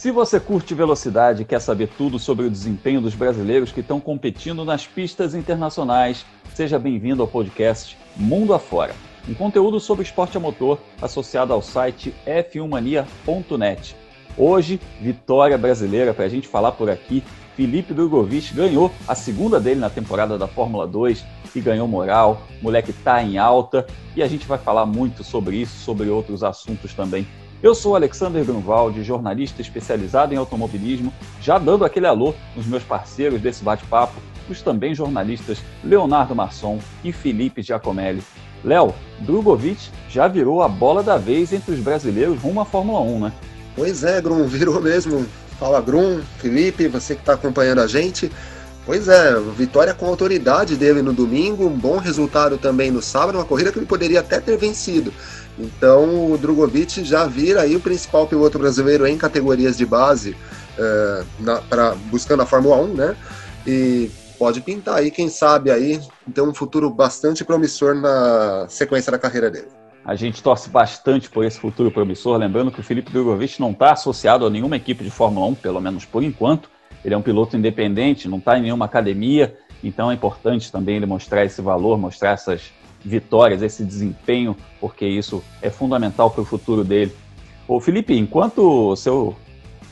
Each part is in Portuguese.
Se você curte velocidade e quer saber tudo sobre o desempenho dos brasileiros que estão competindo nas pistas internacionais, seja bem-vindo ao podcast Mundo Afora, um conteúdo sobre esporte a motor associado ao site f1mania.net. Hoje, vitória brasileira para a gente falar por aqui. Felipe Drogovic ganhou a segunda dele na temporada da Fórmula 2 e ganhou moral. O moleque tá em alta e a gente vai falar muito sobre isso, sobre outros assuntos também eu sou Alexander Grunwald, jornalista especializado em automobilismo, já dando aquele alô nos meus parceiros desse bate-papo, os também jornalistas Leonardo Masson e Felipe Giacomelli. Léo, Drogovic já virou a bola da vez entre os brasileiros rumo à Fórmula 1, né? Pois é, Grum, virou mesmo. Fala, Grum, Felipe, você que está acompanhando a gente. Pois é, vitória com autoridade dele no domingo, um bom resultado também no sábado, uma corrida que ele poderia até ter vencido. Então o Drogovic já vira aí o principal piloto brasileiro em categorias de base, uh, na, pra, buscando a Fórmula 1, né? E pode pintar aí, quem sabe aí, ter um futuro bastante promissor na sequência da carreira dele. A gente torce bastante por esse futuro promissor, lembrando que o Felipe Drogovic não está associado a nenhuma equipe de Fórmula 1, pelo menos por enquanto. Ele é um piloto independente, não está em nenhuma academia, então é importante também ele mostrar esse valor, mostrar essas vitórias, esse desempenho, porque isso é fundamental para o futuro dele. Ô Felipe, enquanto o seu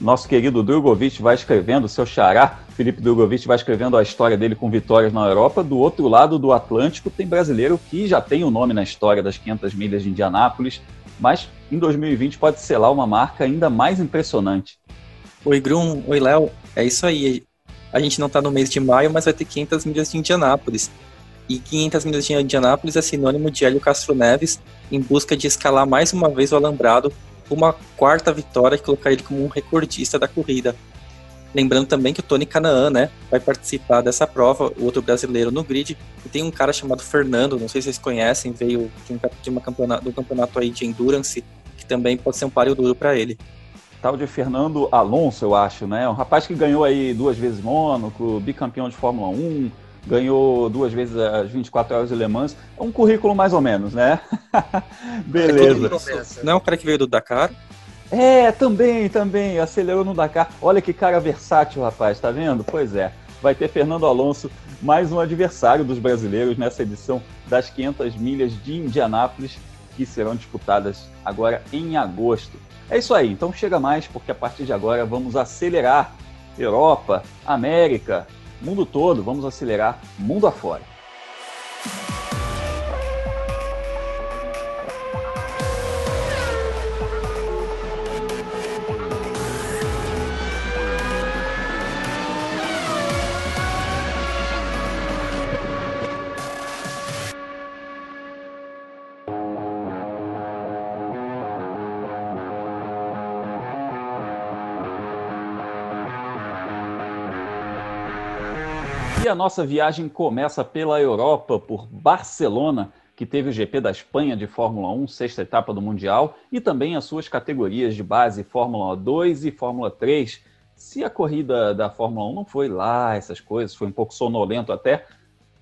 nosso querido Drogovic vai escrevendo, seu xará, Felipe Drogovic vai escrevendo a história dele com vitórias na Europa, do outro lado do Atlântico tem brasileiro que já tem o um nome na história das 500 milhas de Indianápolis, mas em 2020 pode selar uma marca ainda mais impressionante. Oi Grum, oi Léo, é isso aí. A gente não está no mês de maio, mas vai ter 500 milhas de Indianápolis e 500 milhas de Indianápolis é sinônimo de Hélio Castro Neves em busca de escalar mais uma vez o alambrado uma quarta vitória que colocar ele como um recordista da corrida. Lembrando também que o Tony Canaan, né, vai participar dessa prova, o outro brasileiro no grid, e tem um cara chamado Fernando, não sei se vocês conhecem, veio de, uma campeonato, do campeonato aí de endurance, que também pode ser um páreo duro para ele. Tal de Fernando Alonso, eu acho, né? Um rapaz que ganhou aí duas vezes Mônaco, bicampeão de Fórmula 1, ganhou duas vezes as 24 horas de Le Mans. É um currículo mais ou menos, né? Beleza. Não é um cara que veio do Dakar? É, também, também. Acelerou no Dakar. Olha que cara versátil, rapaz, tá vendo? Pois é. Vai ter Fernando Alonso, mais um adversário dos brasileiros nessa edição das 500 milhas de Indianápolis, que serão disputadas agora em agosto. É isso aí, então chega mais, porque a partir de agora vamos acelerar Europa, América, mundo todo, vamos acelerar mundo afora. A nossa viagem começa pela Europa, por Barcelona, que teve o GP da Espanha de Fórmula 1, sexta etapa do Mundial, e também as suas categorias de base Fórmula 2 e Fórmula 3. Se a corrida da Fórmula 1 não foi lá, essas coisas, foi um pouco sonolento até,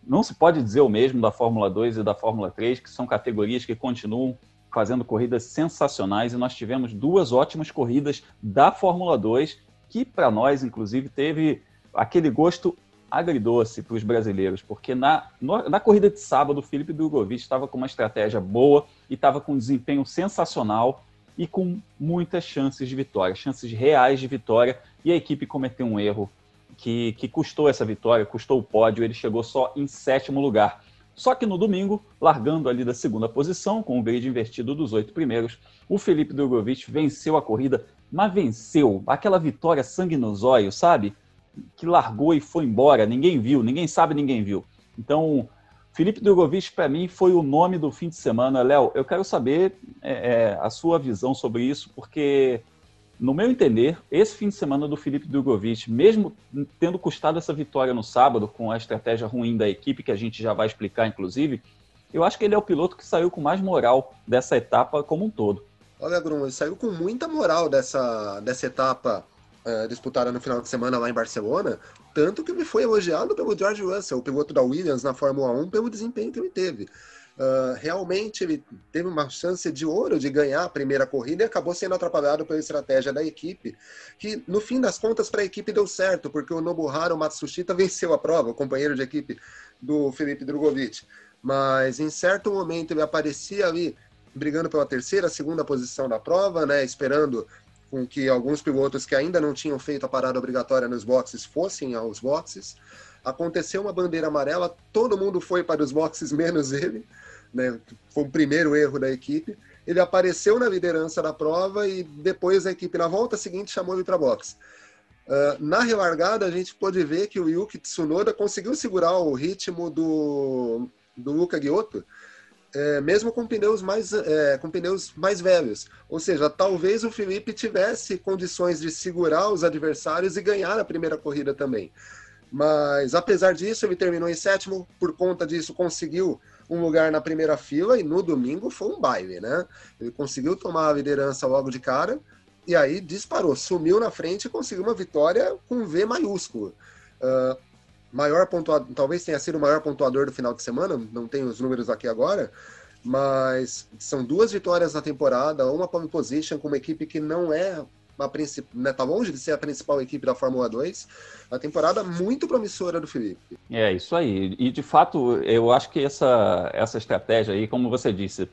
não se pode dizer o mesmo da Fórmula 2 e da Fórmula 3, que são categorias que continuam fazendo corridas sensacionais e nós tivemos duas ótimas corridas da Fórmula 2 que para nós inclusive teve aquele gosto agridoce para os brasileiros, porque na, na corrida de sábado, o Felipe Drogovic estava com uma estratégia boa e estava com um desempenho sensacional e com muitas chances de vitória, chances reais de vitória, e a equipe cometeu um erro que, que custou essa vitória, custou o pódio, ele chegou só em sétimo lugar. Só que no domingo, largando ali da segunda posição, com o grid invertido dos oito primeiros, o Felipe Drogovic venceu a corrida, mas venceu aquela vitória sangue nos olhos, sabe? Que largou e foi embora, ninguém viu, ninguém sabe, ninguém viu. Então, Felipe Drogovic, para mim, foi o nome do fim de semana. Léo, eu quero saber é, é, a sua visão sobre isso, porque, no meu entender, esse fim de semana do Felipe Drogovic, mesmo tendo custado essa vitória no sábado, com a estratégia ruim da equipe, que a gente já vai explicar, inclusive, eu acho que ele é o piloto que saiu com mais moral dessa etapa como um todo. Olha, Bruno, ele saiu com muita moral dessa, dessa etapa uh, disputada no final de semana lá em Barcelona, tanto que ele foi elogiado pelo George Russell, o piloto da Williams na Fórmula 1, pelo desempenho que ele teve. Uh, realmente ele teve uma chance de ouro de ganhar a primeira corrida e acabou sendo atrapalhado pela estratégia da equipe, que no fim das contas para a equipe deu certo, porque o Nobuharu Matsushita venceu a prova, o companheiro de equipe do Felipe Drogovic. Mas em certo momento ele aparecia ali brigando pela terceira, segunda posição da prova, né, esperando com que alguns pilotos que ainda não tinham feito a parada obrigatória nos boxes fossem aos boxes. Aconteceu uma bandeira amarela, todo mundo foi para os boxes, menos ele né? Foi o primeiro erro da equipe. Ele apareceu na liderança da prova e depois a equipe, na volta seguinte, chamou ele para boxe. Uh, na relargada, a gente pôde ver que o Yuki Tsunoda conseguiu segurar o ritmo do, do Luca Giotto, é, mesmo com pneus, mais, é, com pneus mais velhos. Ou seja, talvez o Felipe tivesse condições de segurar os adversários e ganhar a primeira corrida também. Mas, apesar disso, ele terminou em sétimo, por conta disso, conseguiu um lugar na primeira fila e no domingo foi um baile, né? Ele conseguiu tomar a liderança logo de cara e aí disparou, sumiu na frente e conseguiu uma vitória com V maiúsculo. Uh, maior pontuador, talvez tenha sido o maior pontuador do final de semana, não tenho os números aqui agora, mas são duas vitórias na temporada, uma pole position com uma equipe que não é uma né, tá longe de ser a principal equipe da Fórmula 2. A temporada muito promissora do Felipe. É, isso aí. E de fato, eu acho que essa, essa estratégia aí, como você disse,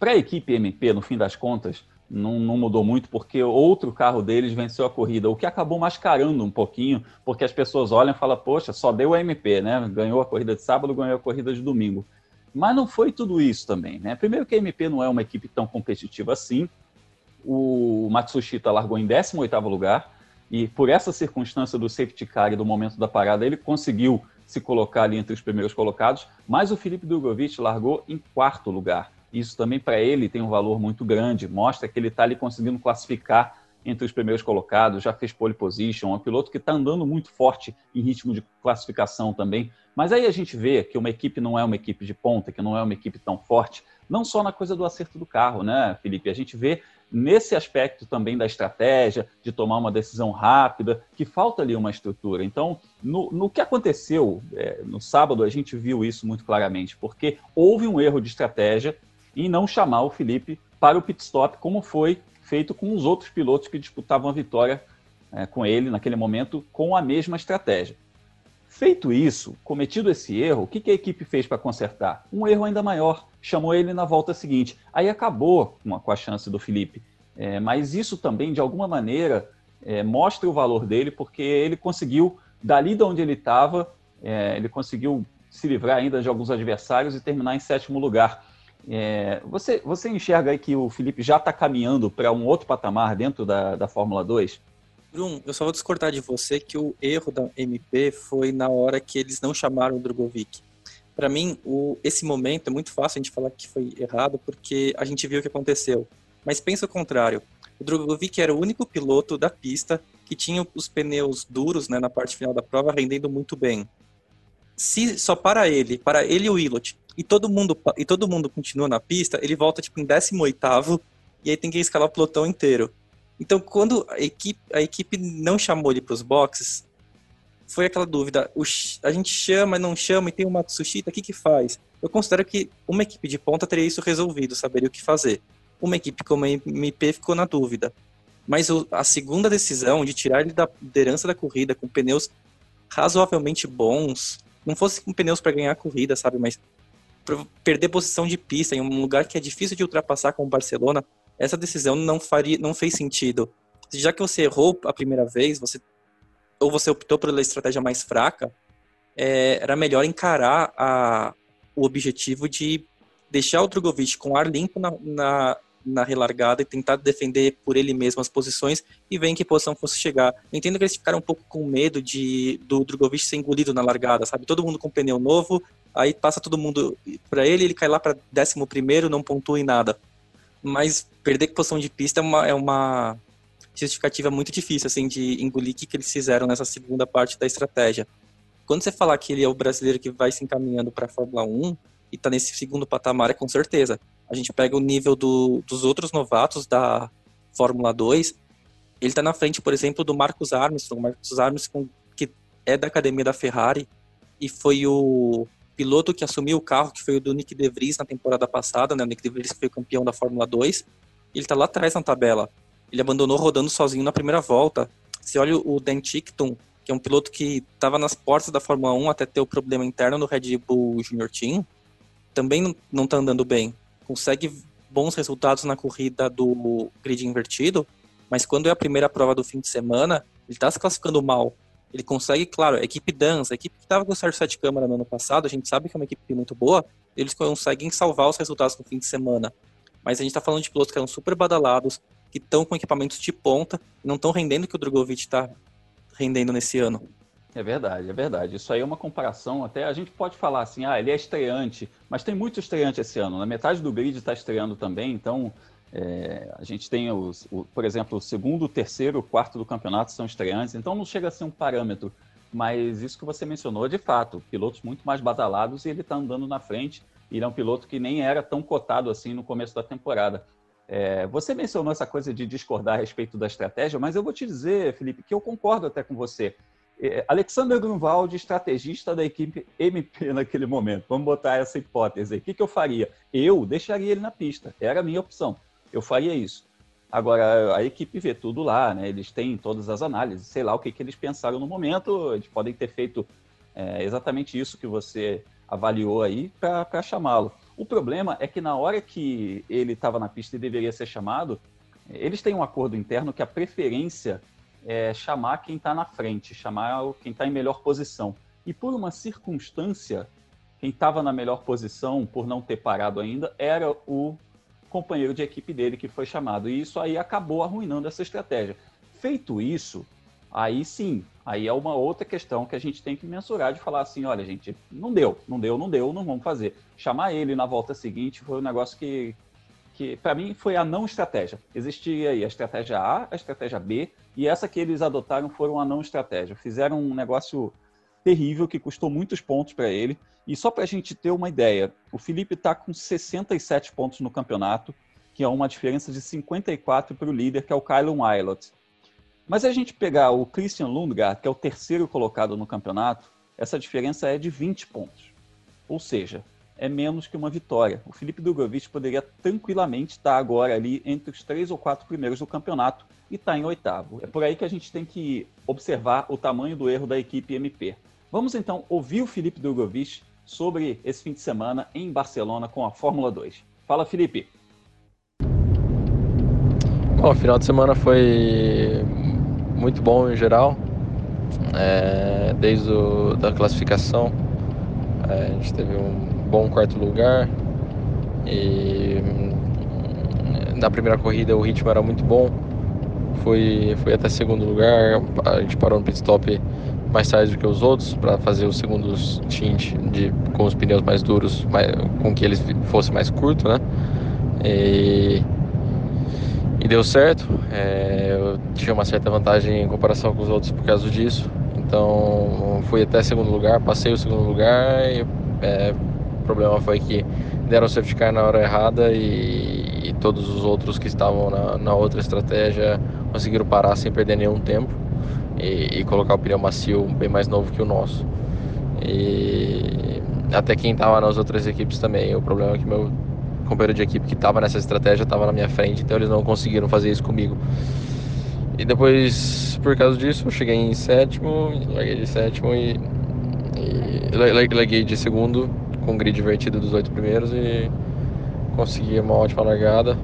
para a equipe MP, no fim das contas, não, não, mudou muito, porque outro carro deles venceu a corrida, o que acabou mascarando um pouquinho, porque as pessoas olham e falam, poxa, só deu a MP, né? Ganhou a corrida de sábado, ganhou a corrida de domingo. Mas não foi tudo isso também, né? Primeiro que a MP não é uma equipe tão competitiva assim, o Matsushita largou em 18º lugar, e por essa circunstância do safety car e do momento da parada, ele conseguiu se colocar ali entre os primeiros colocados, mas o Felipe Drogovic largou em quarto lugar. Isso também para ele tem um valor muito grande, mostra que ele está ali conseguindo classificar entre os primeiros colocados, já fez pole position, é um piloto que está andando muito forte em ritmo de classificação também. Mas aí a gente vê que uma equipe não é uma equipe de ponta, que não é uma equipe tão forte, não só na coisa do acerto do carro, né, Felipe? A gente vê nesse aspecto também da estratégia, de tomar uma decisão rápida, que falta ali uma estrutura. Então, no, no que aconteceu é, no sábado, a gente viu isso muito claramente, porque houve um erro de estratégia em não chamar o Felipe para o pit stop, como foi feito com os outros pilotos que disputavam a vitória é, com ele naquele momento, com a mesma estratégia. Feito isso, cometido esse erro, o que, que a equipe fez para consertar? Um erro ainda maior. Chamou ele na volta seguinte. Aí acabou com a, com a chance do Felipe. É, mas isso também, de alguma maneira, é, mostra o valor dele, porque ele conseguiu, dali de onde ele estava, é, ele conseguiu se livrar ainda de alguns adversários e terminar em sétimo lugar. É, você, você enxerga aí que o Felipe já está caminhando para um outro patamar dentro da, da Fórmula 2? Bruno, eu só vou discordar de você que o erro da MP foi na hora que eles não chamaram o Drogovic. Para mim, o, esse momento é muito fácil a gente falar que foi errado porque a gente viu o que aconteceu. Mas pensa o contrário. O Drogovic era o único piloto da pista que tinha os pneus duros né, na parte final da prova rendendo muito bem. Se só para ele, para ele e o Willot, e todo mundo e todo mundo continua na pista, ele volta tipo em 18º e aí tem que escalar o pelotão inteiro. Então, quando a equipe, a equipe não chamou ele para os boxes, foi aquela dúvida: o, a gente chama, não chama e tem o Matsushita, o que, que faz? Eu considero que uma equipe de ponta teria isso resolvido, saberia o que fazer. Uma equipe como a MP ficou na dúvida. Mas o, a segunda decisão de tirar ele da liderança da corrida com pneus razoavelmente bons, não fosse com pneus para ganhar a corrida, sabe? Mas perder posição de pista em um lugar que é difícil de ultrapassar como Barcelona, essa decisão não faria, não fez sentido. Já que você errou a primeira vez, você ou você optou pela estratégia mais fraca, é, era melhor encarar a, o objetivo de deixar o Drogovic com ar limpo na, na, na, relargada e tentar defender por ele mesmo as posições e ver em que posição fosse chegar. Entendo que eles ficaram um pouco com medo de do Drogovic ser engolido na largada, sabe? Todo mundo com pneu novo, aí passa todo mundo para ele, ele cai lá para décimo primeiro, não pontua em nada mas perder posição de pista é uma, é uma justificativa muito difícil, assim, de engolir o que, que eles fizeram nessa segunda parte da estratégia. Quando você falar que ele é o brasileiro que vai se encaminhando para a Fórmula 1 e está nesse segundo patamar, é com certeza. A gente pega o nível do, dos outros novatos da Fórmula 2, ele está na frente, por exemplo, do Marcos Armstrong. Marcos Armstrong, que é da academia da Ferrari e foi o piloto que assumiu o carro, que foi o do Nick De Vries na temporada passada, né? O Nick De Vries foi campeão da Fórmula 2. Ele tá lá atrás na tabela. Ele abandonou rodando sozinho na primeira volta. Você olha o Dan Tickton, que é um piloto que estava nas portas da Fórmula 1 até ter o problema interno no Red Bull Junior Team, também não está andando bem. Consegue bons resultados na corrida do grid invertido, mas quando é a primeira prova do fim de semana, ele está se classificando mal. Ele consegue, claro, a equipe dança, a equipe que estava com o Sérgio Sete Câmara no ano passado, a gente sabe que é uma equipe muito boa, eles conseguem salvar os resultados no fim de semana. Mas a gente está falando de pilotos que eram super badalados, que estão com equipamentos de ponta, e não estão rendendo o que o Drogovic está rendendo nesse ano. É verdade, é verdade. Isso aí é uma comparação, até a gente pode falar assim, ah, ele é estreante, mas tem muito estreante esse ano. Na metade do grid está estreando também, então é, a gente tem, os, o, por exemplo, o segundo, o terceiro, o quarto do campeonato são estreantes, então não chega a ser um parâmetro. Mas isso que você mencionou, de fato, pilotos muito mais badalados e ele está andando na frente. E ele é um piloto que nem era tão cotado assim no começo da temporada. É, você mencionou essa coisa de discordar a respeito da estratégia, mas eu vou te dizer, Felipe, que eu concordo até com você. É, Alexander Grunwald, estrategista da equipe MP naquele momento, vamos botar essa hipótese aí. O que, que eu faria? Eu deixaria ele na pista, era a minha opção. Eu faria isso. Agora, a equipe vê tudo lá, né? Eles têm todas as análises, sei lá o que, que eles pensaram no momento, eles podem ter feito é, exatamente isso que você avaliou aí para chamá-lo. O problema é que na hora que ele estava na pista e deveria ser chamado, eles têm um acordo interno que a preferência é chamar quem está na frente, chamar quem está em melhor posição. E por uma circunstância, quem estava na melhor posição, por não ter parado ainda, era o companheiro de equipe dele que foi chamado. E isso aí acabou arruinando essa estratégia. Feito isso, aí sim, aí é uma outra questão que a gente tem que mensurar de falar assim, olha, gente, não deu, não deu, não deu, não vamos fazer. Chamar ele na volta seguinte foi um negócio que, que para mim, foi a não estratégia. Existia aí a estratégia A, a estratégia B, e essa que eles adotaram foram a não estratégia. Fizeram um negócio terrível que custou muitos pontos para ele. E só para a gente ter uma ideia, o Felipe está com 67 pontos no campeonato, que é uma diferença de 54 para o líder, que é o Kylon Wilot. Mas se a gente pegar o Christian Lundgaard, que é o terceiro colocado no campeonato, essa diferença é de 20 pontos. Ou seja, é menos que uma vitória. O Felipe Drogovic poderia tranquilamente estar agora ali entre os três ou quatro primeiros do campeonato e está em oitavo. É por aí que a gente tem que observar o tamanho do erro da equipe MP. Vamos então ouvir o Felipe Drogovic sobre esse fim de semana em Barcelona com a Fórmula 2. Fala, Felipe. Bom, o final de semana foi muito bom em geral, é, desde a da classificação. É, a gente teve um bom quarto lugar e na primeira corrida o ritmo era muito bom. Foi, foi até segundo lugar, a gente parou no pit stop mais tarde do que os outros para fazer os segundos tint de, com os pneus mais duros, mais, com que eles fossem mais curtos, né? E e deu certo. É, eu tinha uma certa vantagem em comparação com os outros por causa disso. Então fui até segundo lugar, passei o segundo lugar e é, o problema foi que deram o safety car na hora errada e, e todos os outros que estavam na, na, outra estratégia conseguiram parar sem perder nenhum tempo e, e colocar o pneu macio bem mais novo que o nosso. E até quem estava nas outras equipes também. O problema é que meu companheiro de equipe que estava nessa estratégia estava na minha frente, então eles não conseguiram fazer isso comigo. E depois, por causa disso, eu cheguei em sétimo, larguei de sétimo e, e larguei de segundo com grid invertido dos oito primeiros e consegui uma ótima largada.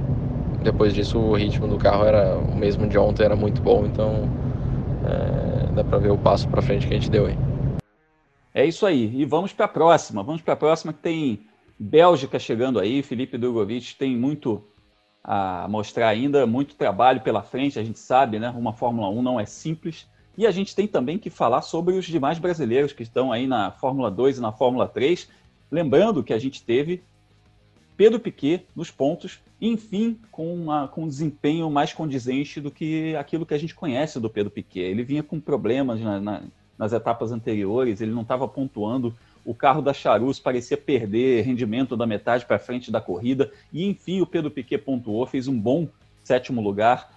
Depois disso, o ritmo do carro era o mesmo de ontem, era muito bom, então é, dá para ver o passo para frente que a gente deu aí. É isso aí. E vamos para a próxima. Vamos para a próxima que tem Bélgica chegando aí, Felipe Drogovic tem muito a mostrar ainda, muito trabalho pela frente, a gente sabe, né? Uma Fórmula 1 não é simples. E a gente tem também que falar sobre os demais brasileiros que estão aí na Fórmula 2 e na Fórmula 3. Lembrando que a gente teve Pedro Piquet nos pontos, enfim, com, uma, com um desempenho mais condizente do que aquilo que a gente conhece do Pedro Piquet. Ele vinha com problemas na, na, nas etapas anteriores, ele não estava pontuando o carro da Charus parecia perder rendimento da metade para frente da corrida, e enfim o Pedro Piquet pontuou, fez um bom sétimo lugar.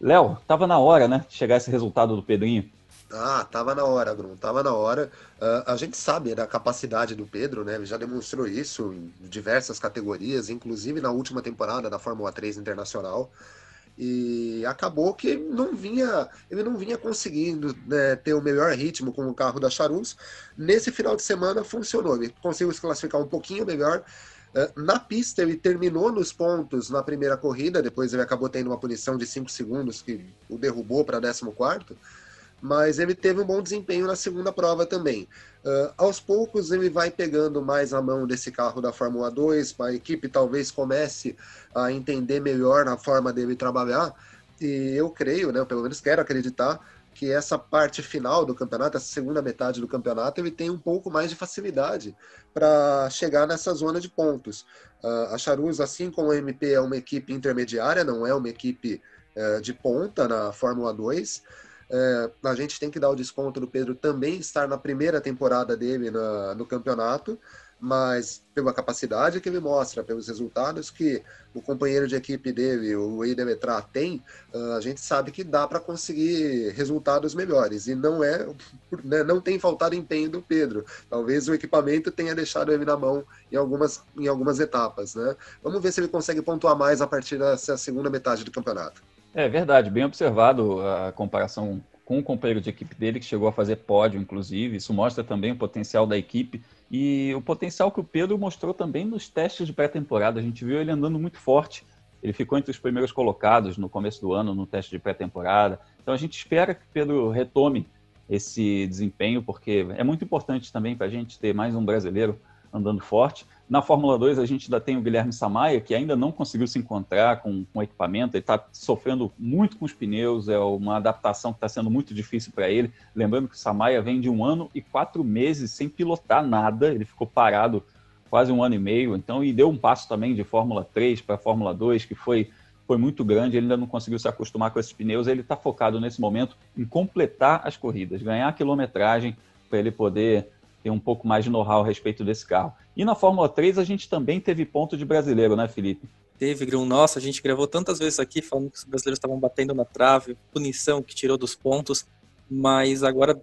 Léo, estava na hora, né, de chegar esse resultado do Pedrinho. Ah, tava na hora, Bruno, tava na hora. Uh, a gente sabe da capacidade do Pedro, né? Ele já demonstrou isso em diversas categorias, inclusive na última temporada da Fórmula 3 Internacional. E acabou que não vinha, ele não vinha conseguindo né, ter o melhor ritmo com o carro da Charus. Nesse final de semana funcionou, ele conseguiu se classificar um pouquinho melhor. Uh, na pista, ele terminou nos pontos na primeira corrida, depois ele acabou tendo uma punição de 5 segundos que o derrubou para 14 mas ele teve um bom desempenho na segunda prova também. Uh, aos poucos ele vai pegando mais a mão desse carro da Fórmula 2, a equipe talvez comece a entender melhor a forma dele trabalhar, e eu creio, né, pelo menos quero acreditar, que essa parte final do campeonato, essa segunda metade do campeonato, ele tem um pouco mais de facilidade para chegar nessa zona de pontos. Uh, a Charuz, assim como a MP, é uma equipe intermediária, não é uma equipe uh, de ponta na Fórmula 2, é, a gente tem que dar o desconto do Pedro também estar na primeira temporada dele na, no campeonato, mas pela capacidade que ele mostra, pelos resultados que o companheiro de equipe dele, o Eidemetra, tem, a gente sabe que dá para conseguir resultados melhores. E não é, né, não tem faltado empenho do Pedro. Talvez o equipamento tenha deixado ele na mão em algumas, em algumas etapas. Né? Vamos ver se ele consegue pontuar mais a partir dessa segunda metade do campeonato. É verdade, bem observado a comparação com o companheiro de equipe dele, que chegou a fazer pódio, inclusive. Isso mostra também o potencial da equipe e o potencial que o Pedro mostrou também nos testes de pré-temporada. A gente viu ele andando muito forte. Ele ficou entre os primeiros colocados no começo do ano no teste de pré-temporada. Então a gente espera que o Pedro retome esse desempenho, porque é muito importante também para a gente ter mais um brasileiro andando forte. Na Fórmula 2, a gente ainda tem o Guilherme Samaia, que ainda não conseguiu se encontrar com, o equipamento, ele está sofrendo muito com os pneus, é uma adaptação que está sendo muito difícil para ele. Lembrando que o Samaia vem de um ano e quatro meses sem pilotar nada, ele ficou parado quase um ano e meio, então, e deu um passo também de Fórmula 3 para Fórmula 2, que foi, foi muito grande, ele ainda não conseguiu se acostumar com esses pneus, ele está focado nesse momento em completar as corridas, ganhar a quilometragem para ele poder ter um pouco mais de know-how a respeito desse carro. E na Fórmula 3 a gente também teve ponto de brasileiro, né, Felipe? Teve, Grum. Nossa, a gente gravou tantas vezes aqui falando que os brasileiros estavam batendo na trave, punição que tirou dos pontos, mas agora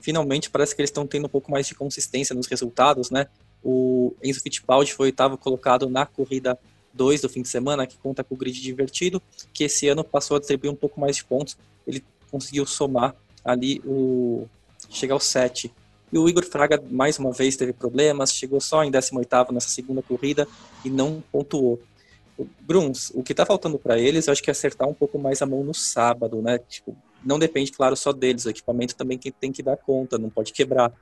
finalmente parece que eles estão tendo um pouco mais de consistência nos resultados, né? O Enzo Fittipaldi foi oitavo colocado na corrida 2 do fim de semana, que conta com o grid divertido, que esse ano passou a distribuir um pouco mais de pontos. Ele conseguiu somar ali o chegar ao 7 e o Igor Fraga, mais uma vez, teve problemas, chegou só em 18 nessa segunda corrida e não pontuou. Bruns, o que está faltando para eles, eu acho que é acertar um pouco mais a mão no sábado, né? Tipo, não depende, claro, só deles, o equipamento também tem que dar conta, não pode quebrar.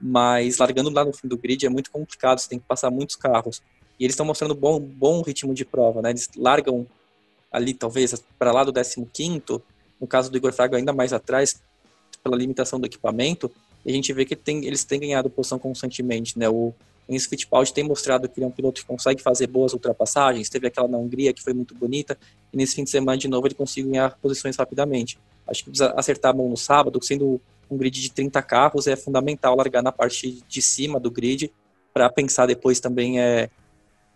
Mas largando lá no fim do grid é muito complicado, você tem que passar muitos carros. E eles estão mostrando bom, bom ritmo de prova, né? Eles largam ali, talvez, para lá do 15, no caso do Igor Fraga, ainda mais atrás, pela limitação do equipamento, e a gente vê que tem, eles têm ganhado posição constantemente, né? O Enzo Fittipaldi tem mostrado que ele é um piloto que consegue fazer boas ultrapassagens, teve aquela na Hungria que foi muito bonita, e nesse fim de semana, de novo, ele conseguiu ganhar posições rapidamente. Acho que precisa acertar a mão no sábado, sendo um grid de 30 carros, é fundamental largar na parte de cima do grid, para pensar depois também é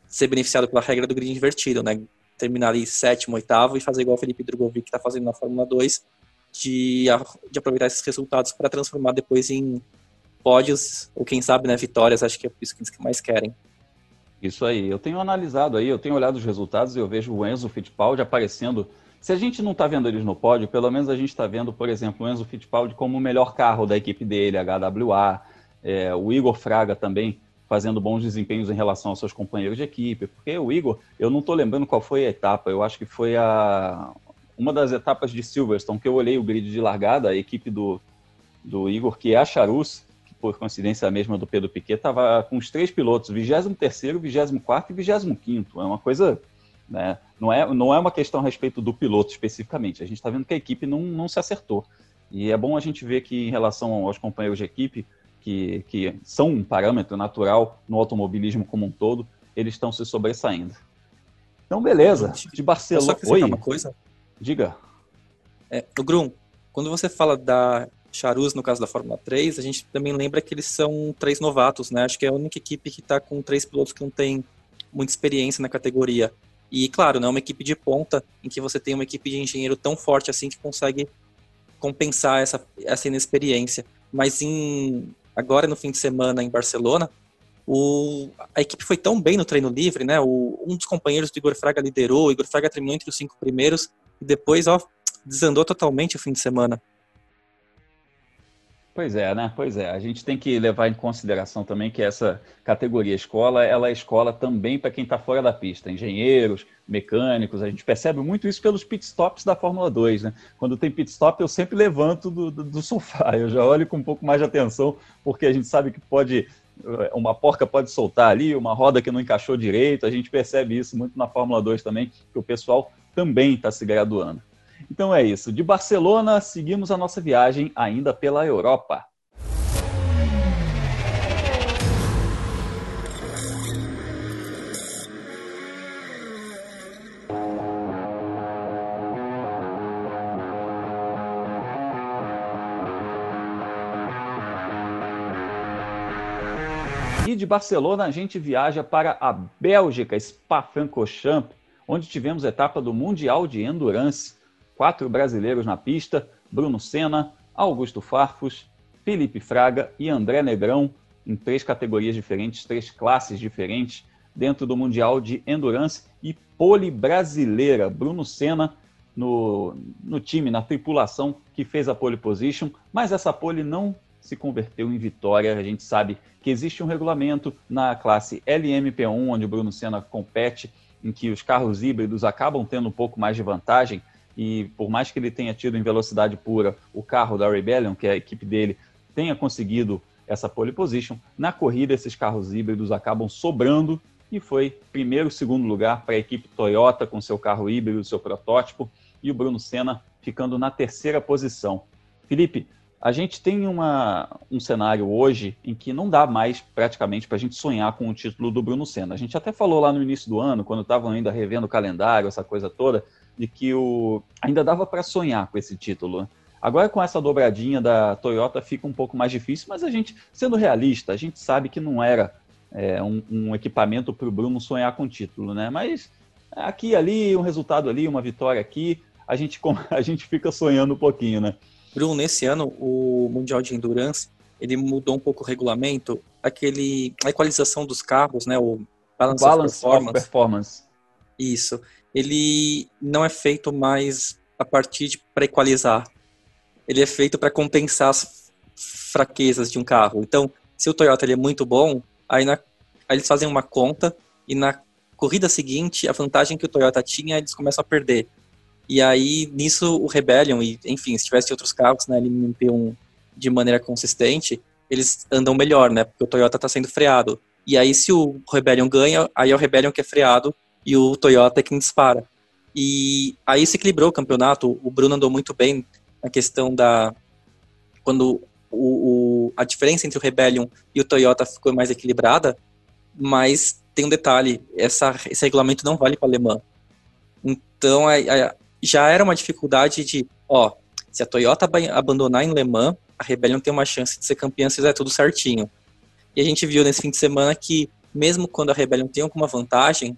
ser beneficiado pela regra do grid invertido, né? Terminar ali sétimo, oitavo e fazer igual o Felipe Drogovic está fazendo na Fórmula 2, de, de aproveitar esses resultados para transformar depois em pódios, ou quem sabe, né, vitórias, acho que é isso que eles mais querem. Isso aí, eu tenho analisado aí, eu tenho olhado os resultados e eu vejo o Enzo Fittipaldi aparecendo. Se a gente não está vendo eles no pódio, pelo menos a gente está vendo, por exemplo, o Enzo Fittipaldi como o melhor carro da equipe dele, HWA, é, o Igor Fraga também fazendo bons desempenhos em relação aos seus companheiros de equipe, porque o Igor, eu não estou lembrando qual foi a etapa, eu acho que foi a uma das etapas de Silverstone, que eu olhei o grid de largada, a equipe do, do Igor, que é a Charus, que por coincidência a mesma do Pedro Piquet, estava com os três pilotos, 23º, 24 e 25 É uma coisa... Né, não, é, não é uma questão a respeito do piloto especificamente. A gente está vendo que a equipe não, não se acertou. E é bom a gente ver que em relação aos companheiros de equipe, que, que são um parâmetro natural no automobilismo como um todo, eles estão se sobressaindo. Então, beleza. De Barcelona. Oi. Uma coisa. Diga. É, o Grum, quando você fala da Charus, no caso da Fórmula 3, a gente também lembra que eles são três novatos, né? Acho que é a única equipe que está com três pilotos que não tem muita experiência na categoria. E, claro, não é uma equipe de ponta em que você tem uma equipe de engenheiro tão forte assim que consegue compensar essa, essa inexperiência. Mas em, agora no fim de semana em Barcelona, o, a equipe foi tão bem no treino livre, né? O, um dos companheiros do Igor Fraga liderou, o Igor Fraga terminou entre os cinco primeiros e depois, ó, desandou totalmente o fim de semana. Pois é, né? Pois é. A gente tem que levar em consideração também que essa categoria escola, ela é escola também para quem está fora da pista. Engenheiros, mecânicos, a gente percebe muito isso pelos pitstops da Fórmula 2, né? Quando tem pitstop, eu sempre levanto do, do, do sofá, eu já olho com um pouco mais de atenção, porque a gente sabe que pode uma porca pode soltar ali, uma roda que não encaixou direito. A gente percebe isso muito na Fórmula 2 também, que o pessoal também está se graduando. Então é isso. De Barcelona, seguimos a nossa viagem ainda pela Europa. E de Barcelona a gente viaja para a Bélgica, Spa-Francorchamps, onde tivemos etapa do Mundial de Endurance. Quatro brasileiros na pista, Bruno Senna, Augusto Farfus, Felipe Fraga e André Negrão, em três categorias diferentes, três classes diferentes, dentro do Mundial de Endurance e pole brasileira. Bruno Senna no, no time, na tripulação que fez a pole position, mas essa pole não se converteu em vitória. A gente sabe que existe um regulamento na classe LMP1, onde o Bruno Senna compete, em que os carros híbridos acabam tendo um pouco mais de vantagem. E por mais que ele tenha tido em velocidade pura o carro da Rebellion, que é a equipe dele, tenha conseguido essa pole position, na corrida esses carros híbridos acabam sobrando e foi primeiro, segundo lugar para a equipe Toyota com seu carro híbrido, seu protótipo, e o Bruno Senna ficando na terceira posição. Felipe, a gente tem uma, um cenário hoje em que não dá mais praticamente para a gente sonhar com o título do Bruno Senna. A gente até falou lá no início do ano, quando estavam ainda revendo o calendário, essa coisa toda, de que o, ainda dava para sonhar com esse título. Agora, com essa dobradinha da Toyota, fica um pouco mais difícil, mas a gente, sendo realista, a gente sabe que não era é, um, um, equipamento para o Bruno sonhar com o título, né? Mas aqui ali, um resultado ali, uma vitória aqui, a gente, a gente fica sonhando um pouquinho, né? Bruno, nesse ano, o Mundial de Endurance, ele mudou um pouco o regulamento, aquele, a equalização dos carros, né, o Balance, balance of, performance. of Performance. Isso. Ele não é feito mais a partir de para equalizar. Ele é feito para compensar as fraquezas de um carro. Então, se o Toyota ele é muito bom, aí, na, aí eles fazem uma conta e na corrida seguinte, a vantagem que o Toyota tinha, eles começam a perder. E aí, nisso, o Rebellion, e enfim, se tivesse outros carros na LMP1 de maneira consistente, eles andam melhor, né? Porque o Toyota está sendo freado. E aí, se o Rebellion ganha, aí é o Rebellion que é freado e o Toyota é quem dispara. E aí se equilibrou o campeonato. O Bruno andou muito bem na questão da. Quando o, o, a diferença entre o Rebellion e o Toyota ficou mais equilibrada, mas tem um detalhe: essa, esse regulamento não vale para o alemã. Então, a, a, já era uma dificuldade de, ó, se a Toyota abandonar em Le Mans, a Rebellion tem uma chance de ser campeã se fizer tudo certinho. E a gente viu nesse fim de semana que, mesmo quando a Rebellion tem alguma vantagem,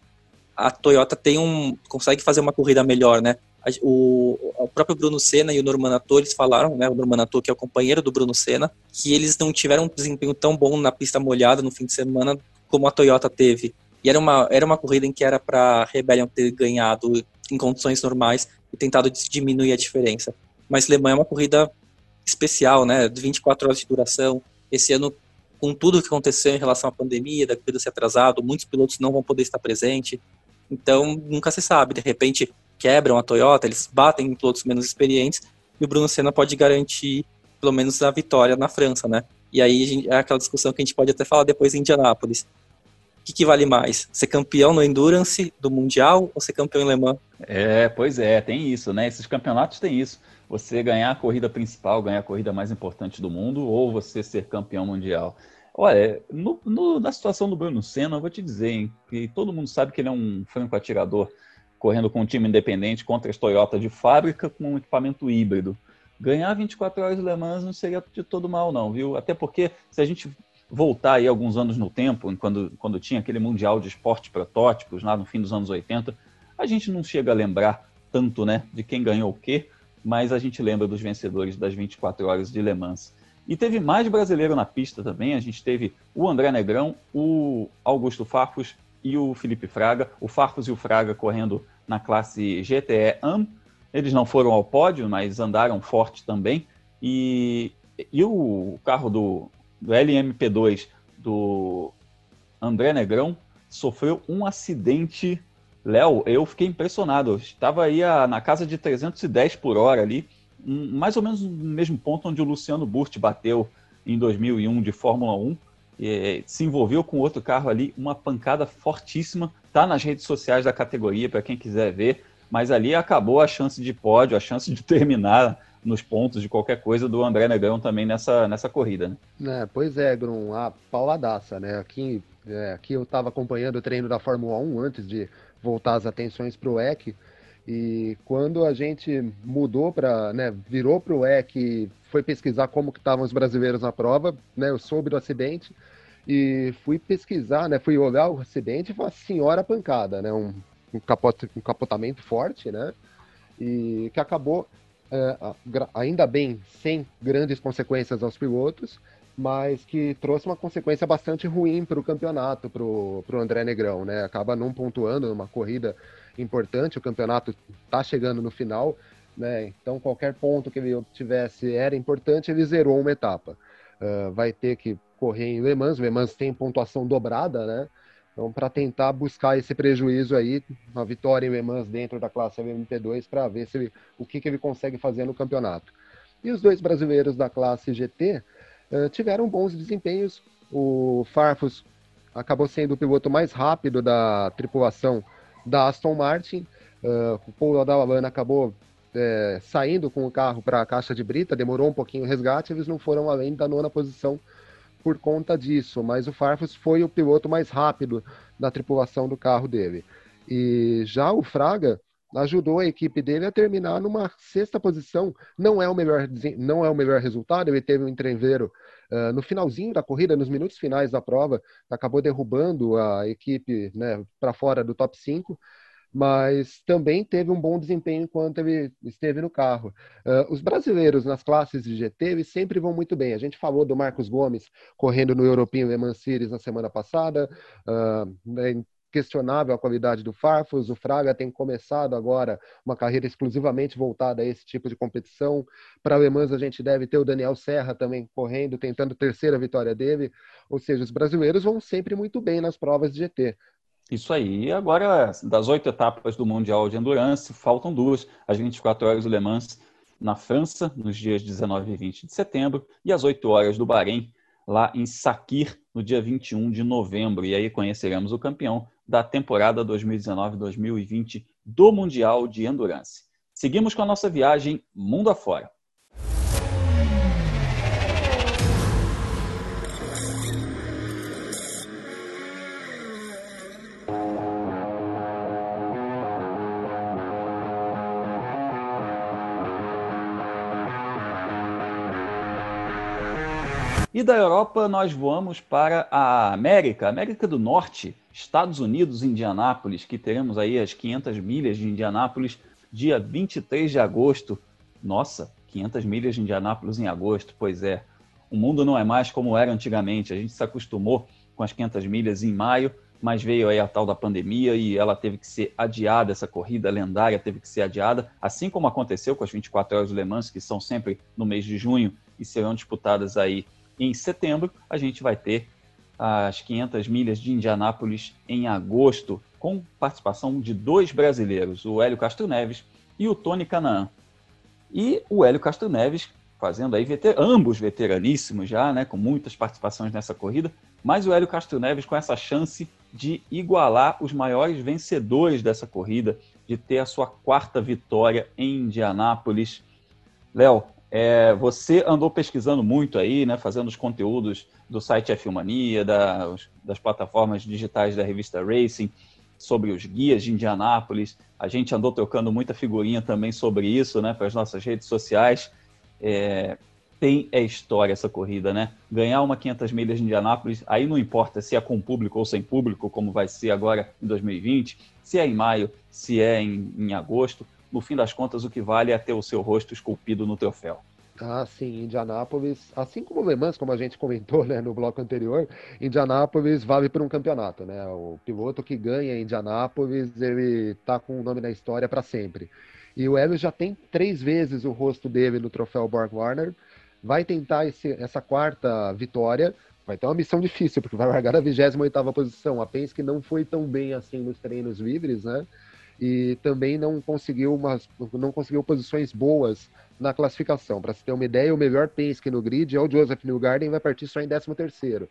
a Toyota tem um consegue fazer uma corrida melhor, né? O, o próprio Bruno Senna e o Norman Ator, eles falaram, né, o Norman Ator, que é o companheiro do Bruno Senna, que eles não tiveram um desempenho tão bom na pista molhada no fim de semana como a Toyota teve. E era uma, era uma corrida em que era para Rebellion ter ganhado em condições normais e tentado diminuir a diferença. Mas Le Mans é uma corrida especial, né? De 24 horas de duração. Esse ano, com tudo o que aconteceu em relação à pandemia, da corrida ser atrasado, muitos pilotos não vão poder estar presentes. Então, nunca se sabe. De repente, quebram a Toyota, eles batem em pilotos menos experientes e o Bruno Senna pode garantir pelo menos a vitória na França, né? E aí é aquela discussão que a gente pode até falar depois em Indianápolis. O que, que, vale mais? Ser campeão no Endurance do Mundial ou ser campeão em Le Mans? É, pois é, tem isso, né? Esses campeonatos têm isso. Você ganhar a corrida principal, ganhar a corrida mais importante do mundo, ou você ser campeão mundial. Olha, no, no, na situação do Bruno Senna, eu vou te dizer, hein, que todo mundo sabe que ele é um franco atirador, correndo com um time independente contra as Toyota de fábrica com um equipamento híbrido. Ganhar 24 horas de Le não seria de todo mal, não, viu? Até porque, se a gente voltar aí alguns anos no tempo, quando, quando tinha aquele Mundial de Esportes Protótipos, lá no fim dos anos 80, a gente não chega a lembrar tanto né, de quem ganhou o quê, mas a gente lembra dos vencedores das 24 horas de Le Mans. E teve mais brasileiro na pista também. A gente teve o André Negrão, o Augusto Farfus e o Felipe Fraga. O Farfus e o Fraga correndo na classe GTE AM. Eles não foram ao pódio, mas andaram forte também. E, e o carro do, do LMP2 do André Negrão sofreu um acidente. Léo, eu fiquei impressionado. Eu estava aí a, na casa de 310 por hora ali mais ou menos no mesmo ponto onde o Luciano Burti bateu em 2001 de Fórmula 1. E, se envolveu com outro carro ali, uma pancada fortíssima. Tá nas redes sociais da categoria para quem quiser ver, mas ali acabou a chance de pódio, a chance de terminar nos pontos de qualquer coisa do André Negrão também nessa, nessa corrida. Né? É, pois é, Grum, a pauladaça, né? Aqui, é, aqui eu estava acompanhando o treino da Fórmula 1 antes de voltar as atenções para o EC. E quando a gente mudou para, né, virou para o EC, foi pesquisar como que estavam os brasileiros na prova, né, eu soube do acidente e fui pesquisar, né, fui olhar o acidente e foi uma senhora pancada, né, um, um, capot, um capotamento forte, né, e que acabou, ainda bem, sem grandes consequências aos pilotos, mas que trouxe uma consequência bastante ruim para o campeonato, para o André Negrão, né, acaba não pontuando numa corrida importante, o campeonato está chegando no final, né? Então qualquer ponto que ele obtivesse era importante, ele zerou uma etapa. Uh, vai ter que correr em Le Mans, Le Mans tem pontuação dobrada, né? Então, para tentar buscar esse prejuízo aí, uma vitória em Le dentro da classe LMP2 para ver se ele, o que, que ele consegue fazer no campeonato. E os dois brasileiros da classe GT uh, tiveram bons desempenhos. O Farfus acabou sendo o piloto mais rápido da tripulação da Aston Martin. Uh, o Paul Adalan acabou é, saindo com o carro para a caixa de brita, demorou um pouquinho o resgate, eles não foram além da nona posição por conta disso, mas o Farfus foi o piloto mais rápido da tripulação do carro dele. E já o Fraga ajudou a equipe dele a terminar numa sexta posição. Não é o melhor, não é o melhor resultado. Ele teve um entreveiro uh, no finalzinho da corrida, nos minutos finais da prova, acabou derrubando a equipe né, para fora do top 5 mas também teve um bom desempenho enquanto ele esteve no carro. Uh, os brasileiros nas classes de GT eles sempre vão muito bem. A gente falou do Marcos Gomes correndo no European Le Mans Series na semana passada, uh, questionável a qualidade do Farfus. O Fraga tem começado agora uma carreira exclusivamente voltada a esse tipo de competição. Para Le Mans, a gente deve ter o Daniel Serra também correndo, tentando terceira vitória dele. Ou seja, os brasileiros vão sempre muito bem nas provas de GT. Isso aí. Agora, das oito etapas do Mundial de Endurance, faltam duas: as 24 horas do Le Mans na França, nos dias 19 e 20 de setembro, e as 8 horas do Bahrein, lá em Sakir, no dia 21 de novembro. E aí conheceremos o campeão da temporada 2019-2020 do Mundial de Endurance. Seguimos com a nossa viagem mundo afora. Da Europa nós voamos para a América, América do Norte, Estados Unidos, Indianápolis, que teremos aí as 500 milhas de Indianápolis, dia 23 de agosto. Nossa, 500 milhas de Indianápolis em agosto, pois é. O mundo não é mais como era antigamente. A gente se acostumou com as 500 milhas em maio, mas veio aí a tal da pandemia e ela teve que ser adiada, essa corrida lendária teve que ser adiada, assim como aconteceu com as 24 horas de Le Mans, que são sempre no mês de junho e serão disputadas aí em setembro, a gente vai ter as 500 milhas de Indianápolis em agosto, com participação de dois brasileiros, o Hélio Castro Neves e o Tony Canaan. E o Hélio Castro Neves fazendo aí veter... ambos veteraníssimos já, né, com muitas participações nessa corrida, mas o Hélio Castro Neves com essa chance de igualar os maiores vencedores dessa corrida, de ter a sua quarta vitória em Indianápolis. Léo, é, você andou pesquisando muito aí, né, fazendo os conteúdos do site F-Mania, da, das plataformas digitais da revista Racing, sobre os guias de Indianápolis. A gente andou trocando muita figurinha também sobre isso, né, para as nossas redes sociais. É, tem é história essa corrida, né? Ganhar uma 500 milhas de Indianápolis, aí não importa se é com público ou sem público, como vai ser agora em 2020, se é em maio, se é em, em agosto, no fim das contas, o que vale é ter o seu rosto esculpido no troféu. Ah, sim, Indianápolis, assim como Le Mans, como a gente comentou né, no bloco anterior, Indianápolis vale por um campeonato, né? O piloto que ganha Indianápolis, ele tá com o nome na história para sempre. E o Hélio já tem três vezes o rosto dele no troféu Borg Warner, vai tentar esse, essa quarta vitória, vai ter uma missão difícil, porque vai largar na 28ª posição. A Penske não foi tão bem assim nos treinos livres, né? E também não conseguiu, umas, não conseguiu posições boas na classificação. Para se ter uma ideia, o melhor Penske no grid é o Joseph Newgarden, vai partir só em 13º.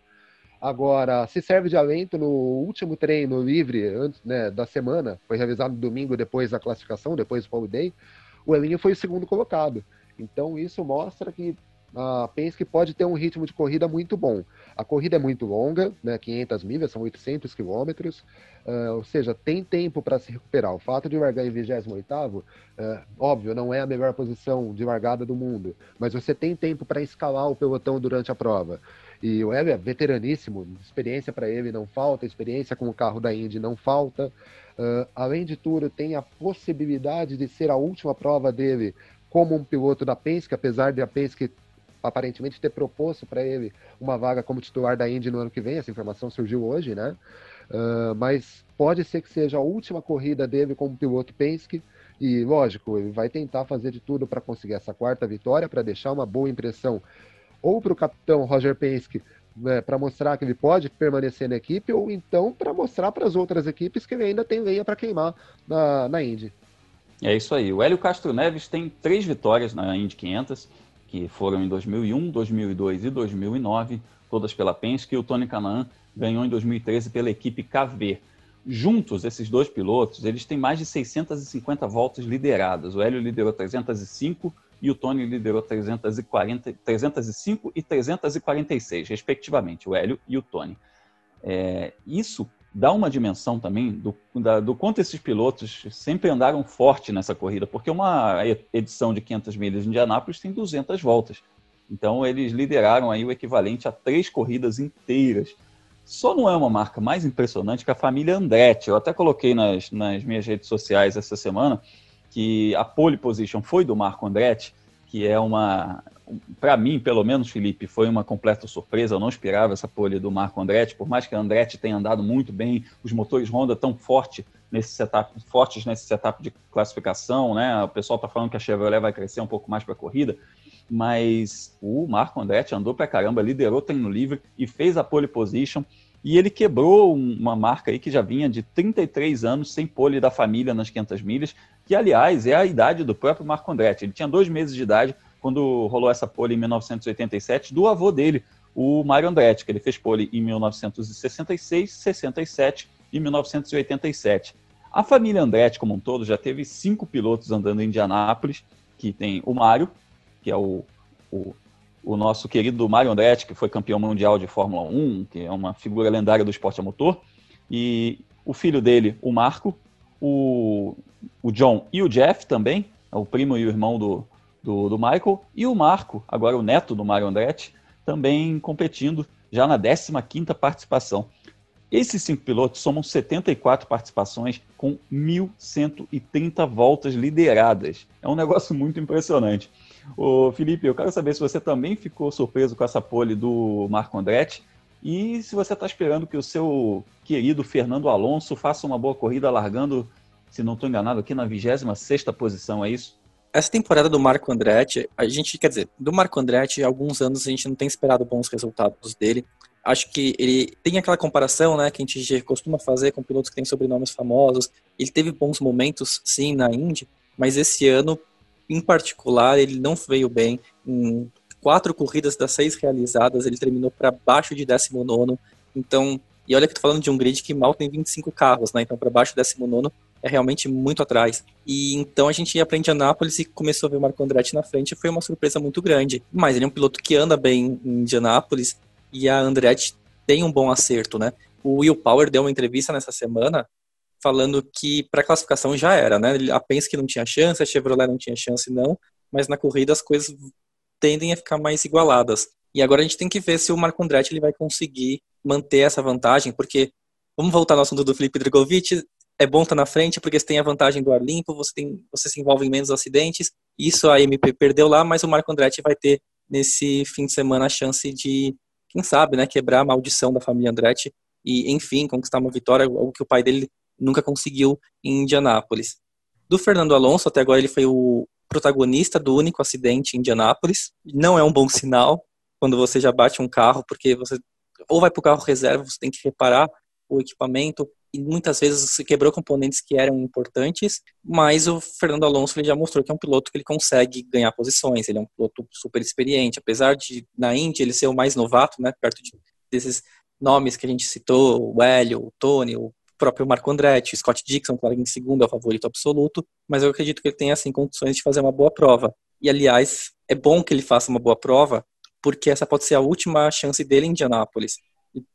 Agora, se serve de alento no último treino livre antes né, da semana, foi realizado domingo depois da classificação, depois do Pole Day, o Elinho foi o segundo colocado. Então isso mostra que a Penske pode ter um ritmo de corrida muito bom. A corrida é muito longa, né, 500 milhas, são 800 quilômetros, uh, ou seja, tem tempo para se recuperar. O fato de largar em 28º, uh, óbvio, não é a melhor posição de largada do mundo, mas você tem tempo para escalar o pelotão durante a prova. E o Hélio é veteraníssimo, experiência para ele não falta, experiência com o carro da Indy não falta. Uh, além de tudo, tem a possibilidade de ser a última prova dele como um piloto da Penske, apesar de a Penske aparentemente ter proposto para ele uma vaga como titular da Indy no ano que vem, essa informação surgiu hoje, né? Uh, mas pode ser que seja a última corrida dele como piloto Penske, e lógico, ele vai tentar fazer de tudo para conseguir essa quarta vitória, para deixar uma boa impressão ou para o capitão Roger Penske né, para mostrar que ele pode permanecer na equipe, ou então para mostrar para as outras equipes que ele ainda tem lenha para queimar na, na Indy. É isso aí. O Hélio Castro Neves tem três vitórias na Indy 500 que foram em 2001, 2002 e 2009, todas pela Penske, e o Tony Canaan ganhou em 2013 pela equipe KV. Juntos, esses dois pilotos, eles têm mais de 650 voltas lideradas. O Hélio liderou 305 e o Tony liderou 340, 305 e 346, respectivamente, o Hélio e o Tony. É, isso dá uma dimensão também do, da, do quanto esses pilotos sempre andaram forte nessa corrida, porque uma edição de 500 milhas de Indianápolis tem 200 voltas. Então eles lideraram aí o equivalente a três corridas inteiras. Só não é uma marca mais impressionante que a família Andretti. Eu até coloquei nas, nas minhas redes sociais essa semana que a pole position foi do Marco Andretti, que é uma, para mim, pelo menos, Felipe, foi uma completa surpresa. Eu não esperava essa pole do Marco Andretti, por mais que a Andretti tenha andado muito bem, os motores Honda tão forte nesse setup, fortes nesse setup de classificação, né? O pessoal está falando que a Chevrolet vai crescer um pouco mais para a corrida, mas o Marco Andretti andou para caramba, liderou treino livre e fez a pole position. E ele quebrou uma marca aí que já vinha de 33 anos sem pole da família nas 500 milhas, que aliás é a idade do próprio Marco Andretti. Ele tinha dois meses de idade quando rolou essa pole em 1987, do avô dele, o Mario Andretti, que ele fez pole em 1966, 67 e 1987. A família Andretti, como um todo, já teve cinco pilotos andando em Indianápolis, que tem o Mário, que é o, o, o, nosso querido Mário Andretti, que foi campeão mundial de Fórmula 1, que é uma figura lendária do esporte a motor, e o filho dele, o Marco, o, o John e o Jeff também, é o primo e o irmão do, do, do Michael, e o Marco, agora o neto do Mario Andretti, também competindo já na 15ª participação. Esses cinco pilotos somam 74 participações com 1.130 voltas lideradas. É um negócio muito impressionante. Ô, Felipe, eu quero saber se você também ficou surpreso com essa pole do Marco Andretti e se você está esperando que o seu querido Fernando Alonso faça uma boa corrida largando, se não estou enganado, aqui na 26ª posição, é isso? essa temporada do Marco Andretti, a gente, quer dizer, do Marco Andretti, há alguns anos a gente não tem esperado bons resultados dele. Acho que ele tem aquela comparação, né, que a gente costuma fazer com pilotos que têm sobrenomes famosos. Ele teve bons momentos, sim, na Indy, mas esse ano, em particular, ele não veio bem. Em quatro corridas das seis realizadas, ele terminou para baixo de 19. Então, e olha que eu tô falando de um grid que mal tem 25 carros, né? Então, para baixo de 19 é realmente muito atrás. E então a gente ia para Indianápolis e começou a ver o Marco Andretti na frente, foi uma surpresa muito grande. Mas ele é um piloto que anda bem em Indianápolis e a Andretti tem um bom acerto, né? O Will Power deu uma entrevista nessa semana falando que para classificação já era, né? A Penske não tinha chance, a Chevrolet não tinha chance não, mas na corrida as coisas tendem a ficar mais igualadas. E agora a gente tem que ver se o Marco Andretti ele vai conseguir manter essa vantagem, porque vamos voltar ao assunto do Felipe Drogovic, é bom estar tá na frente porque você tem a vantagem do ar limpo, você, tem, você se envolve em menos acidentes. Isso a MP perdeu lá, mas o Marco Andretti vai ter nesse fim de semana a chance de, quem sabe, né, quebrar a maldição da família Andretti e, enfim, conquistar uma vitória, algo que o pai dele nunca conseguiu em Indianápolis. Do Fernando Alonso, até agora ele foi o protagonista do único acidente em Indianápolis. Não é um bom sinal quando você já bate um carro, porque você ou vai para o carro reserva, você tem que reparar o equipamento, e muitas vezes se quebrou componentes que eram importantes, mas o Fernando Alonso ele já mostrou que é um piloto que ele consegue ganhar posições, ele é um piloto super experiente, apesar de na Indy ele ser o mais novato, né, perto de, desses nomes que a gente citou, o Hélio, o Tony, o próprio Marco Andretti, Scott Dixon, claro, em segundo é o favorito absoluto, mas eu acredito que ele tem assim condições de fazer uma boa prova. E aliás, é bom que ele faça uma boa prova, porque essa pode ser a última chance dele em Indianápolis.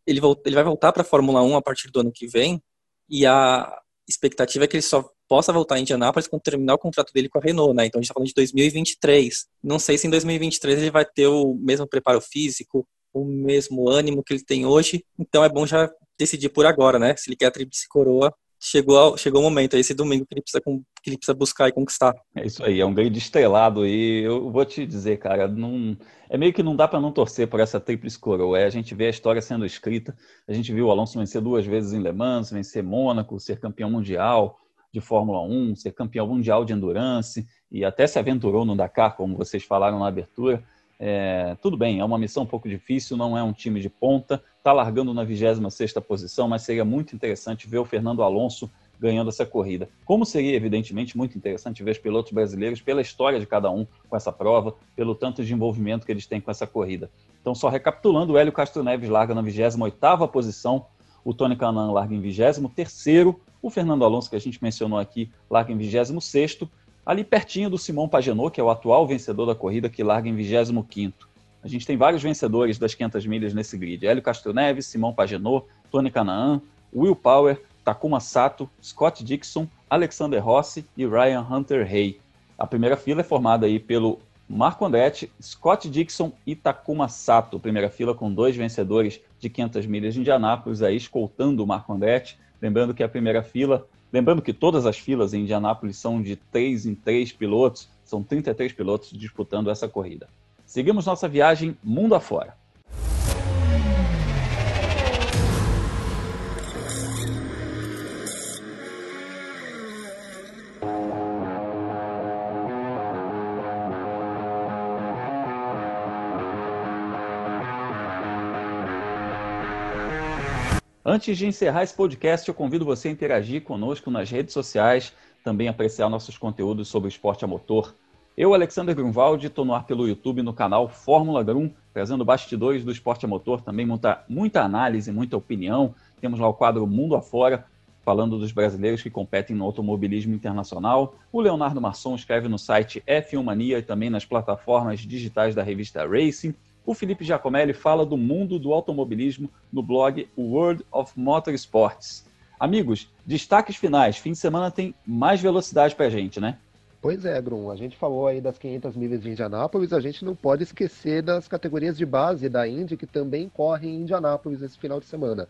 Ele, ele vai voltar para a Fórmula 1 a partir do ano que vem, e a expectativa é que ele só possa voltar em Indianápolis quando terminar o contrato dele com a Renault, né? Então a gente está falando de 2023. Não sei se em 2023 ele vai ter o mesmo preparo físico, o mesmo ânimo que ele tem hoje. Então é bom já decidir por agora, né? Se ele quer a tríplice coroa, chegou, ao, chegou o momento, é esse domingo que ele, precisa, que ele precisa buscar e conquistar. É isso aí, é um grande estrelado e eu vou te dizer, cara, não, é meio que não dá para não torcer por essa tríplice coroa. É, a gente vê a história sendo escrita, a gente viu o Alonso vencer duas vezes em Le Mans, vencer Mônaco, ser campeão mundial de Fórmula 1, ser campeão mundial de Endurance e até se aventurou no Dakar, como vocês falaram na abertura. É, tudo bem, é uma missão um pouco difícil, não é um time de ponta, está largando na 26 posição, mas seria muito interessante ver o Fernando Alonso ganhando essa corrida. Como seria, evidentemente, muito interessante ver os pilotos brasileiros, pela história de cada um com essa prova, pelo tanto de envolvimento que eles têm com essa corrida. Então, só recapitulando, o Hélio Castro Neves larga na 28 posição, o Tony Canan larga em 23 o Fernando Alonso, que a gente mencionou aqui, larga em 26 ali pertinho do Simão Pagenot, que é o atual vencedor da corrida, que larga em 25º. A gente tem vários vencedores das 500 milhas nesse grid. Hélio Castro Neves, Simão Pagenot, Tony Canaan, Will Power, Takuma Sato, Scott Dixon, Alexander Rossi e Ryan Hunter Hay. A primeira fila é formada aí pelo Marco Andretti, Scott Dixon e Takuma Sato. Primeira fila com dois vencedores de 500 milhas de Indianápolis aí escoltando o Marco Andretti. Lembrando que a primeira fila Lembrando que todas as filas em Indianápolis são de 3 em 3 pilotos, são 33 pilotos disputando essa corrida. Seguimos nossa viagem mundo afora. Antes de encerrar esse podcast, eu convido você a interagir conosco nas redes sociais, também apreciar nossos conteúdos sobre esporte a motor. Eu, Alexander Grunwald, estou no ar pelo YouTube no canal Fórmula Grum, trazendo bastidores do esporte a motor, também muita, muita análise, muita opinião. Temos lá o quadro Mundo Afora, falando dos brasileiros que competem no automobilismo internacional. O Leonardo Masson escreve no site F1 Mania e também nas plataformas digitais da revista Racing. O Felipe Giacomelli fala do mundo do automobilismo no blog World of Motorsports. Amigos, destaques finais. Fim de semana tem mais velocidade para a gente, né? Pois é, Grum. A gente falou aí das 500 milhas de Indianápolis, a gente não pode esquecer das categorias de base da Indy que também correm em Indianápolis esse final de semana.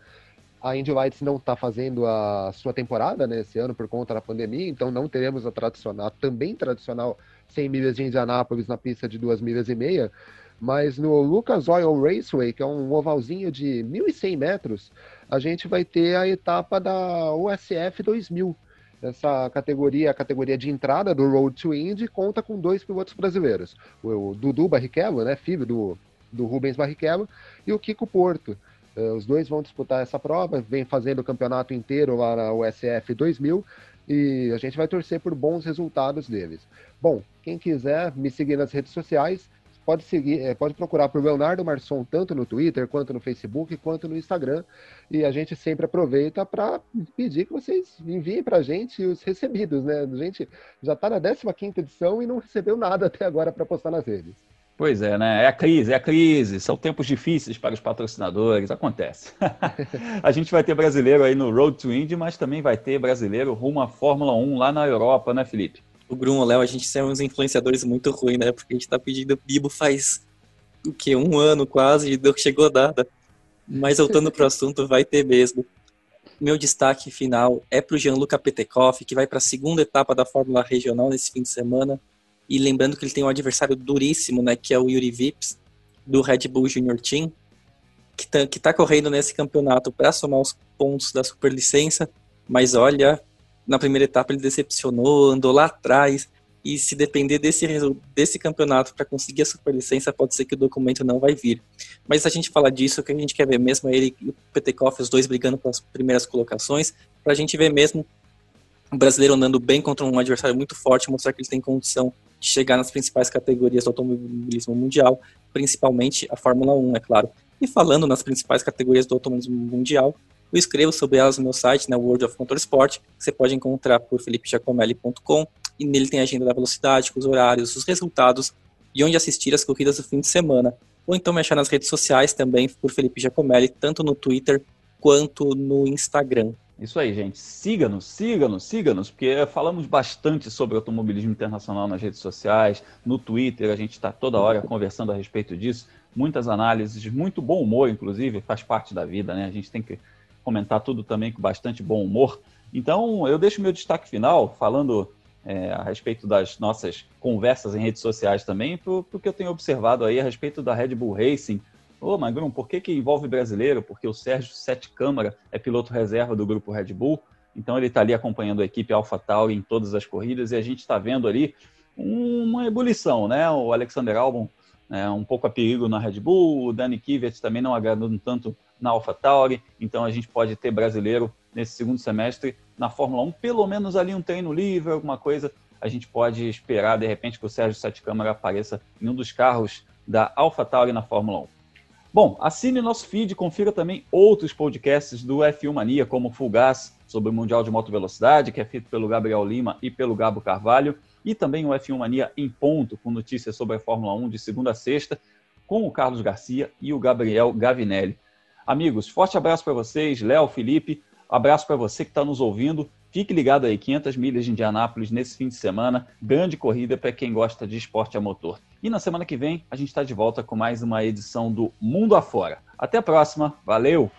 A Indy Lights não está fazendo a sua temporada né, esse ano por conta da pandemia, então não teremos a tradicional, também tradicional 100 milhas de Indianápolis na pista de 2 milhas e meia. Mas no Lucas Oil Raceway, que é um ovalzinho de 1.100 metros, a gente vai ter a etapa da USF 2000. Essa categoria, a categoria de entrada do Road to Indy, conta com dois pilotos brasileiros. O, Dudu Barrichello, né, filho do, do Rubens Barrichello, e o Kiko Porto. Uh, os dois vão disputar essa prova, vem fazendo o campeonato inteiro lá na USF 2000 e a gente vai torcer por bons resultados deles. Bom, quem quiser me seguir nas redes sociais, pode seguir, é, pode procurar por Leonardo Marçom tanto no Twitter, quanto no Facebook, quanto no Instagram. E a gente sempre aproveita para pedir que vocês enviem para a gente os recebidos, né? A gente já está na 15 edição e não recebeu nada até agora para postar nas redes. Pois é, né? É a crise, é a crise. São tempos difíceis para os patrocinadores, acontece. a gente vai ter brasileiro aí no Road to Indy, mas também vai ter brasileiro rumo à Fórmula 1 lá na Europa, né, Felipe? O Bruno, o Léo, a gente são uns influenciadores muito ruins, né? Porque a gente tá pedindo Bibo faz o quê? Um ano quase, e chegou data. Mas voltando pro assunto, vai ter mesmo. Meu destaque final é para o Gianluca Petekoff, que vai para a segunda etapa da Fórmula Regional nesse fim de semana. E lembrando que ele tem um adversário duríssimo, né, que é o Yuri Vips, do Red Bull Junior Team, que está que tá correndo nesse campeonato para somar os pontos da superlicença. Mas olha, na primeira etapa ele decepcionou, andou lá atrás. E se depender desse, desse campeonato para conseguir a superlicença, pode ser que o documento não vai vir. Mas a gente falar disso, o que a gente quer ver mesmo é ele e o Petekoff, os dois brigando pelas primeiras colocações, para a gente ver mesmo o brasileiro andando bem contra um adversário muito forte, mostrar que ele tem condição de chegar nas principais categorias do automobilismo mundial, principalmente a Fórmula 1, é claro. E falando nas principais categorias do automobilismo mundial, eu escrevo sobre elas no meu site, né, World of Motorsport, que você pode encontrar por felipejacomelli.com, e nele tem a agenda da velocidade, com os horários, os resultados e onde assistir as corridas do fim de semana. Ou então me achar nas redes sociais também por Felipe Giacomelli, tanto no Twitter quanto no Instagram. Isso aí, gente. Siga-nos, siga-nos, siga-nos, porque falamos bastante sobre automobilismo internacional nas redes sociais, no Twitter, a gente está toda hora conversando a respeito disso. Muitas análises, muito bom humor, inclusive, faz parte da vida, né? A gente tem que comentar tudo também com bastante bom humor. Então, eu deixo meu destaque final falando é, a respeito das nossas conversas em redes sociais também, porque eu tenho observado aí a respeito da Red Bull Racing, Ô, oh, Magrum, por que, que envolve brasileiro? Porque o Sérgio Sete Câmara é piloto reserva do grupo Red Bull, então ele está ali acompanhando a equipe AlphaTauri em todas as corridas e a gente está vendo ali uma ebulição, né? O Alexander Albon né, um pouco a perigo na Red Bull, o Dani Kivet também não agradando tanto na AlphaTauri, então a gente pode ter brasileiro nesse segundo semestre na Fórmula 1, pelo menos ali um treino livre, alguma coisa, a gente pode esperar de repente que o Sérgio Sete Câmara apareça em um dos carros da AlphaTauri na Fórmula 1. Bom, assine nosso feed confira também outros podcasts do F1 Mania, como Full Gas, sobre o Mundial de Moto Velocidade, que é feito pelo Gabriel Lima e pelo Gabo Carvalho, e também o F1 Mania em ponto, com notícias sobre a Fórmula 1 de segunda a sexta, com o Carlos Garcia e o Gabriel Gavinelli. Amigos, forte abraço para vocês, Léo, Felipe, abraço para você que está nos ouvindo. Fique ligado aí, 500 milhas de Indianápolis nesse fim de semana, grande corrida para quem gosta de esporte a motor. E na semana que vem a gente está de volta com mais uma edição do Mundo Afora. Até a próxima, valeu!